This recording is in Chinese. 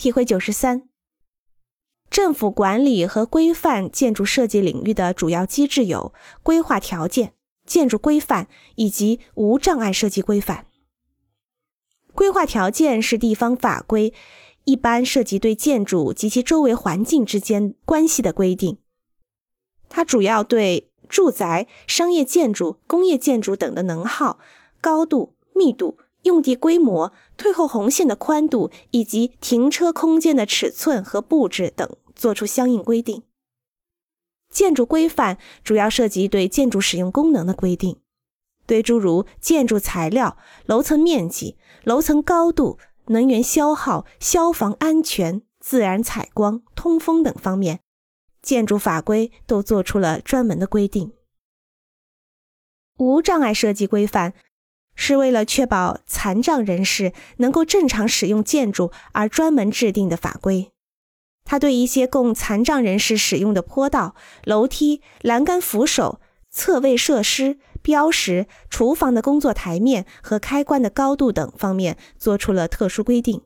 体会九十三。政府管理和规范建筑设计领域的主要机制有规划条件、建筑规范以及无障碍设计规范。规划条件是地方法规，一般涉及对建筑及其周围环境之间关系的规定。它主要对住宅、商业建筑、工业建筑等的能耗、高度、密度。用地规模、退后红线的宽度以及停车空间的尺寸和布置等作出相应规定。建筑规范主要涉及对建筑使用功能的规定，对诸如建筑材料、楼层面积、楼层高度、能源消耗、消防安全、自然采光、通风等方面，建筑法规都做出了专门的规定。无障碍设计规范。是为了确保残障人士能够正常使用建筑而专门制定的法规。它对一些供残障人士使用的坡道、楼梯、栏杆扶手、侧位设施、标识、厨房的工作台面和开关的高度等方面做出了特殊规定。